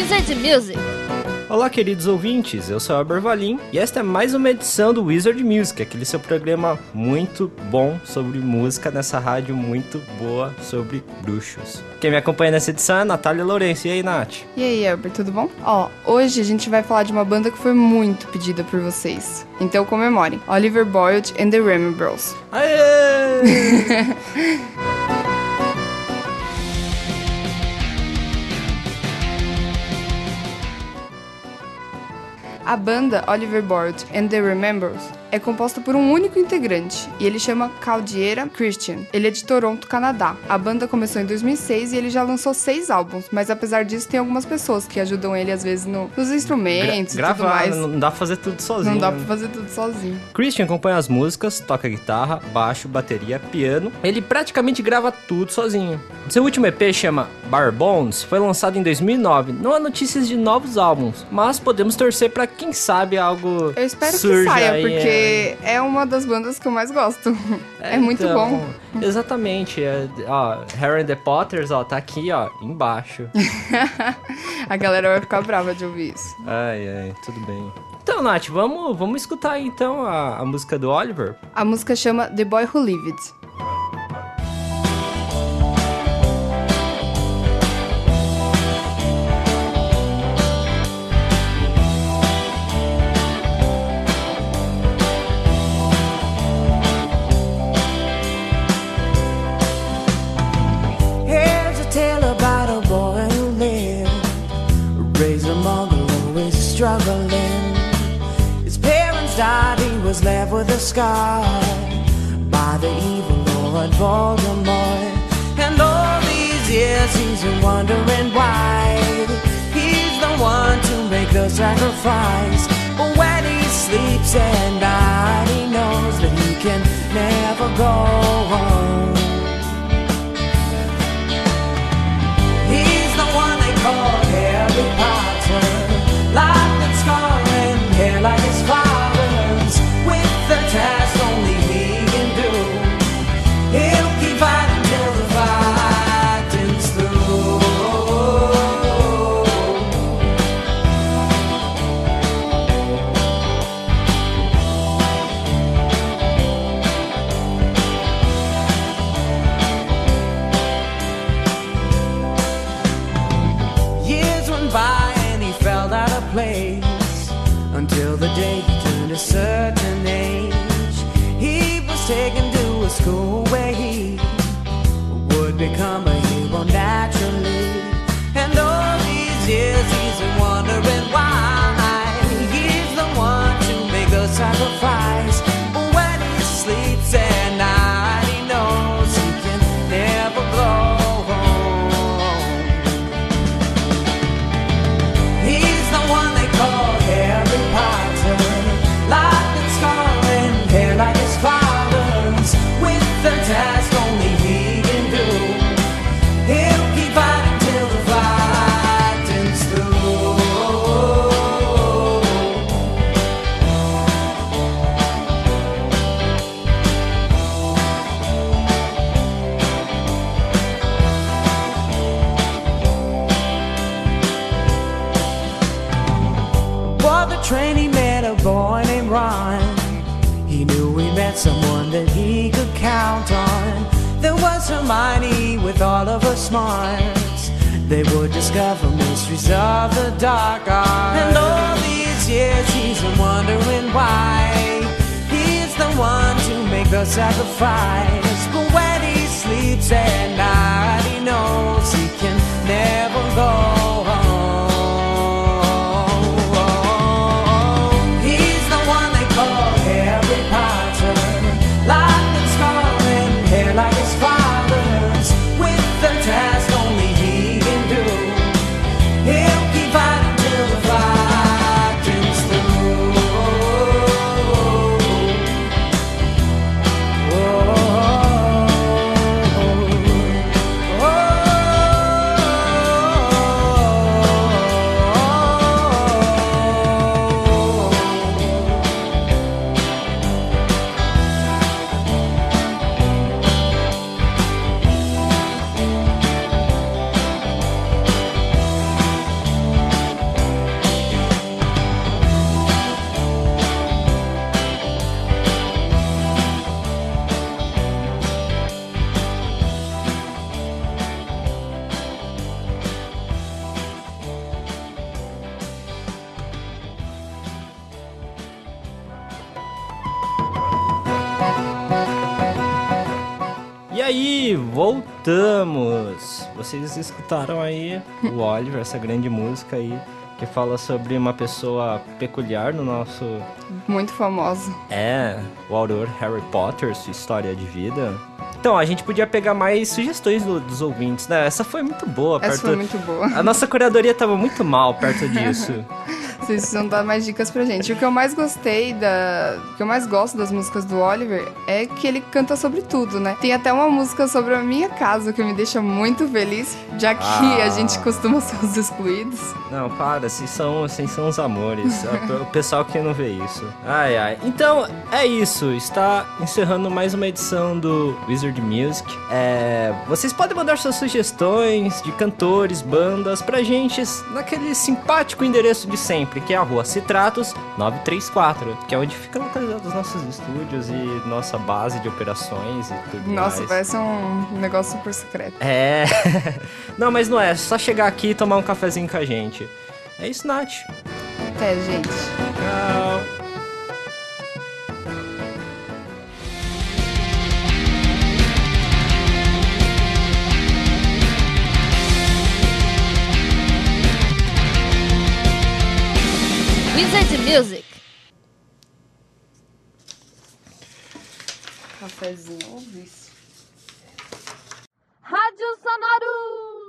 Wizard Music. Olá, queridos ouvintes, eu sou o Albervalim e esta é mais uma edição do Wizard Music, aquele seu programa muito bom sobre música nessa rádio muito boa sobre bruxos. Quem me acompanha nessa edição é a Natália Lourenço. E aí, Nath? E aí, Albert, tudo bom? Ó, hoje a gente vai falar de uma banda que foi muito pedida por vocês. Então comemorem. Oliver Boyd and the Remy Bros. Aê! A banda Oliver Boyd and the Remembers é composta por um único integrante e ele chama Caldeira Christian. Ele é de Toronto, Canadá. A banda começou em 2006 e ele já lançou seis álbuns, mas apesar disso tem algumas pessoas que ajudam ele às vezes no- nos instrumentos Gra e tudo gravar, mais. não dá pra fazer tudo sozinho. Não dá né? pra fazer tudo sozinho. Christian acompanha as músicas, toca guitarra, baixo, bateria, piano. Ele praticamente grava tudo sozinho. Seu último EP chama Bar Bones, foi lançado em 2009. Não há notícias de novos álbuns, mas podemos torcer pra quem sabe algo Eu espero que saia, aí, porque é uma das bandas que eu mais gosto. É, muito então, bom. Exatamente. É, ó, Harry and the Potters, ó, tá aqui, ó, embaixo. A galera vai ficar brava de ouvir isso. ai, ai, tudo bem. Então, Nath, vamos, vamos escutar então a, a música do Oliver. A música chama The Boy Who Lived. Was left with a scar by the evil Lord Voldemort. And all these years he's been wondering why he's the one to make the sacrifice. But when he sleeps at night, he knows that he can never go until the day he turned a certain age. He was taken to a school where he would become a hero met someone that he could count on. There was Hermione with all of her smarts. They would discover mysteries of the dark arts. And all these years he's been wondering why. He's the one to make the sacrifice. But when he sleeps at night, aí, voltamos! Vocês escutaram aí o Oliver, essa grande música aí, que fala sobre uma pessoa peculiar no nosso. Muito famoso. É, o autor Harry Potter, sua história de vida. Então, a gente podia pegar mais sugestões do- dos ouvintes, né? Essa foi muito boa. Essa perto- foi muito boa. A nossa curadoria tava muito mal perto disso. Vocês precisam dar mais dicas pra gente. O que eu mais gostei da. O que eu mais gosto das músicas do Oliver é que ele canta sobre tudo, né? Tem até uma música sobre a minha casa que me deixa muito feliz, já que Ah. a gente costuma ser os excluídos. Não, para, vocês são, vocês são os amores. É o pessoal que não vê isso. Ai, ai. Então, é isso. Está encerrando mais uma edição do Wizard Music. É, vocês podem mandar suas sugestões de cantores, bandas pra gente naquele simpático endereço de sempre, que é a rua Citratos 934, que é onde fica localizado os nossos estúdios e nossa base de operações e tudo Nossa, mais. parece um negócio super secreto. É. Não, mas não é. É só chegar aqui e tomar um cafezinho com a gente. É isso, Nath. Até, gente. Tchau. Wizard Music. Cafézinho, ouvi isso. Rádio Sonaru!